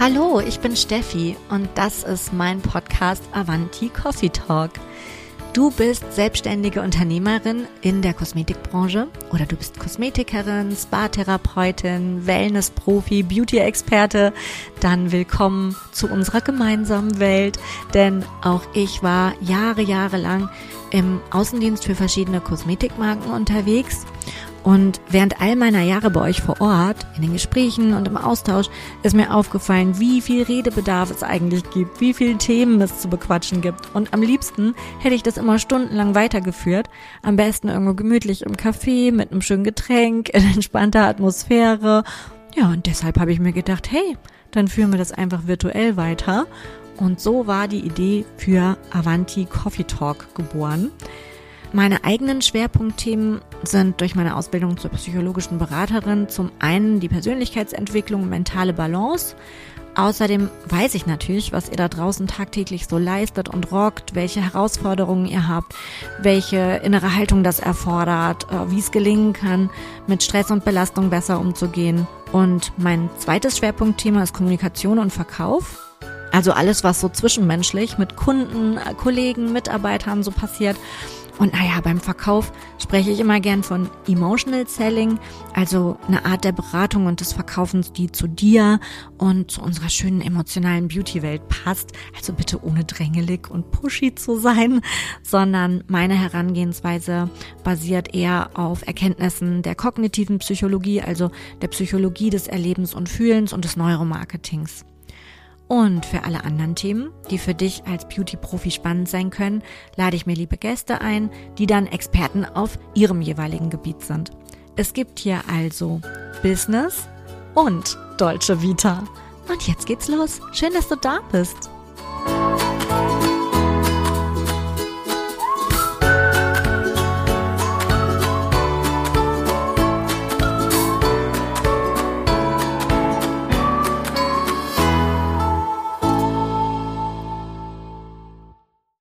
Hallo, ich bin Steffi und das ist mein Podcast Avanti Coffee Talk. Du bist selbstständige Unternehmerin in der Kosmetikbranche oder du bist Kosmetikerin, Spa-Therapeutin, Wellness-Profi, Beauty-Experte, dann willkommen zu unserer gemeinsamen Welt, denn auch ich war Jahre, Jahre lang im Außendienst für verschiedene Kosmetikmarken unterwegs und während all meiner Jahre bei euch vor Ort, in den Gesprächen und im Austausch, ist mir aufgefallen, wie viel Redebedarf es eigentlich gibt, wie viele Themen es zu bequatschen gibt. Und am liebsten hätte ich das immer stundenlang weitergeführt. Am besten irgendwo gemütlich im Café mit einem schönen Getränk, in entspannter Atmosphäre. Ja, und deshalb habe ich mir gedacht, hey, dann führen wir das einfach virtuell weiter. Und so war die Idee für Avanti Coffee Talk geboren. Meine eigenen Schwerpunktthemen sind durch meine Ausbildung zur psychologischen Beraterin zum einen die Persönlichkeitsentwicklung und mentale Balance. Außerdem weiß ich natürlich, was ihr da draußen tagtäglich so leistet und rockt, welche Herausforderungen ihr habt, welche innere Haltung das erfordert, äh, wie es gelingen kann, mit Stress und Belastung besser umzugehen. Und mein zweites Schwerpunktthema ist Kommunikation und Verkauf. Also alles, was so zwischenmenschlich mit Kunden, äh, Kollegen, Mitarbeitern so passiert. Und naja, beim Verkauf spreche ich immer gern von Emotional Selling, also eine Art der Beratung und des Verkaufens, die zu dir und zu unserer schönen emotionalen Beauty-Welt passt. Also bitte ohne drängelig und pushy zu sein, sondern meine Herangehensweise basiert eher auf Erkenntnissen der kognitiven Psychologie, also der Psychologie des Erlebens und Fühlens und des Neuromarketings. Und für alle anderen Themen, die für dich als Beauty-Profi spannend sein können, lade ich mir liebe Gäste ein, die dann Experten auf ihrem jeweiligen Gebiet sind. Es gibt hier also Business und Deutsche Vita. Und jetzt geht's los. Schön, dass du da bist.